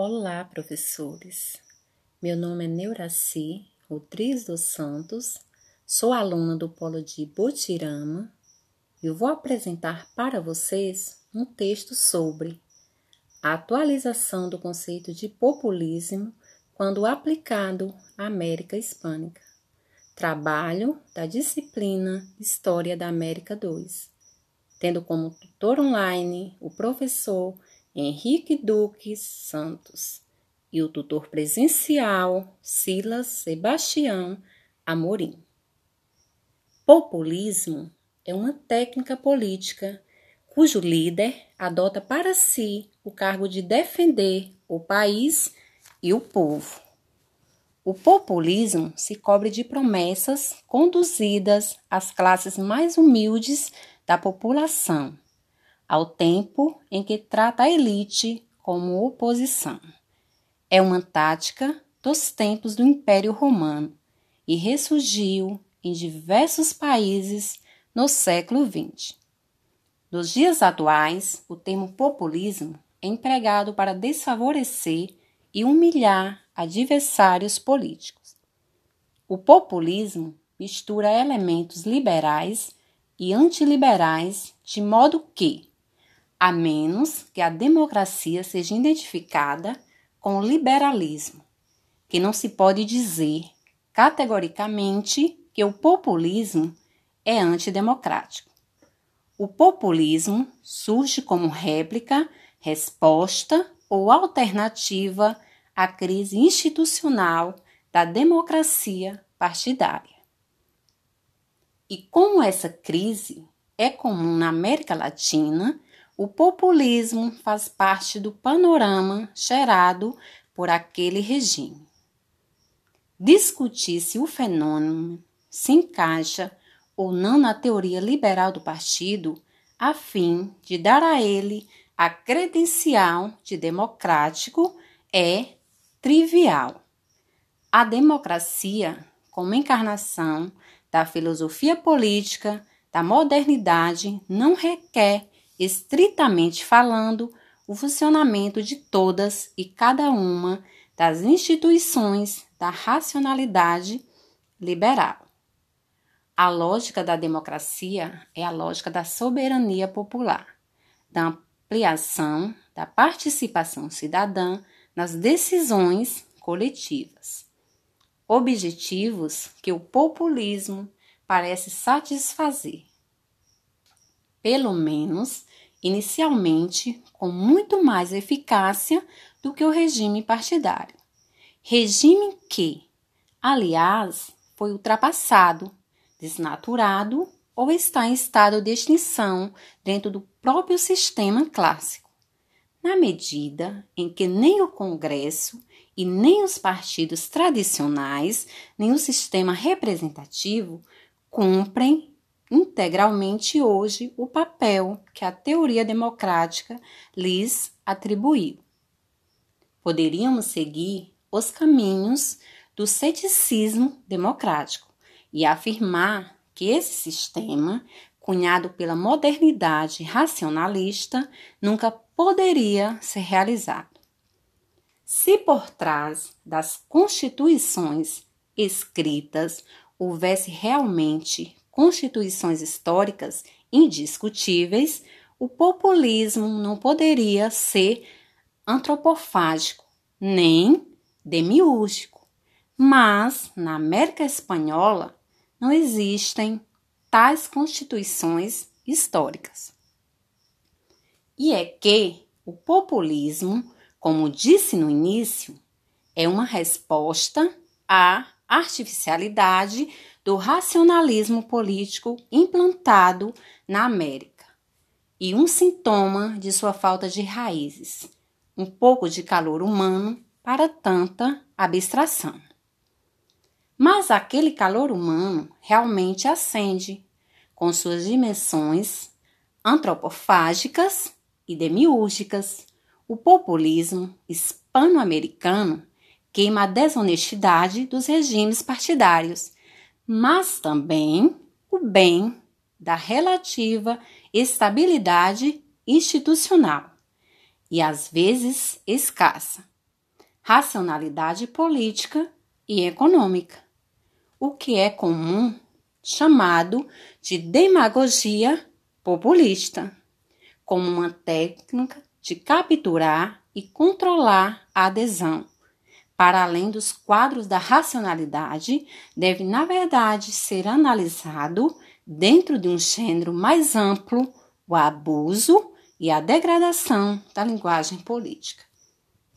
Olá, professores. Meu nome é Neuraci Rodrigues dos Santos, sou aluna do Polo de Botirama e vou apresentar para vocês um texto sobre a atualização do conceito de populismo quando aplicado à América Hispânica. Trabalho da disciplina História da América 2, tendo como tutor online o professor Henrique Duque Santos e o tutor presencial Silas Sebastião Amorim. Populismo é uma técnica política cujo líder adota para si o cargo de defender o país e o povo. O populismo se cobre de promessas conduzidas às classes mais humildes da população, ao tempo em que trata a elite como oposição. É uma tática dos tempos do Império Romano e ressurgiu em diversos países no século XX. Nos dias atuais, o termo populismo é empregado para desfavorecer e humilhar adversários políticos. O populismo mistura elementos liberais e antiliberais de modo que, a menos que a democracia seja identificada com o liberalismo, que não se pode dizer categoricamente que o populismo é antidemocrático. O populismo surge como réplica, resposta ou alternativa à crise institucional da democracia partidária. E como essa crise é comum na América Latina, o populismo faz parte do panorama gerado por aquele regime. Discutir se o fenômeno se encaixa ou não na teoria liberal do partido, a fim de dar a ele a credencial de democrático, é trivial. A democracia, como encarnação da filosofia política da modernidade, não requer estritamente falando, o funcionamento de todas e cada uma das instituições da racionalidade liberal. A lógica da democracia é a lógica da soberania popular, da ampliação da participação cidadã nas decisões coletivas. Objetivos que o populismo parece satisfazer. Pelo menos inicialmente com muito mais eficácia do que o regime partidário. Regime que, aliás, foi ultrapassado, desnaturado ou está em estado de extinção dentro do próprio sistema clássico, na medida em que nem o Congresso e nem os partidos tradicionais, nem o sistema representativo cumprem integralmente hoje o papel que a teoria democrática lhes atribuiu. Poderíamos seguir os caminhos do ceticismo democrático e afirmar que esse sistema, cunhado pela modernidade racionalista, nunca poderia ser realizado. Se por trás das constituições escritas houvesse realmente constituições históricas indiscutíveis, o populismo não poderia ser antropofágico nem demiúrgico. Mas na América Espanhola não existem tais constituições históricas. E é que o populismo, como disse no início, é uma resposta à artificialidade do racionalismo político implantado na América e um sintoma de sua falta de raízes, um pouco de calor humano para tanta abstração. Mas aquele calor humano realmente acende com suas dimensões antropofágicas e demiúrgicas. O populismo hispano-americano queima a desonestidade dos regimes partidários mas também o bem da relativa estabilidade institucional e às vezes escassa racionalidade política e econômica, o que é comum chamado de demagogia populista, como uma técnica de capturar e controlar a adesão. Para além dos quadros da racionalidade, deve, na verdade, ser analisado dentro de um gênero mais amplo o abuso e a degradação da linguagem política.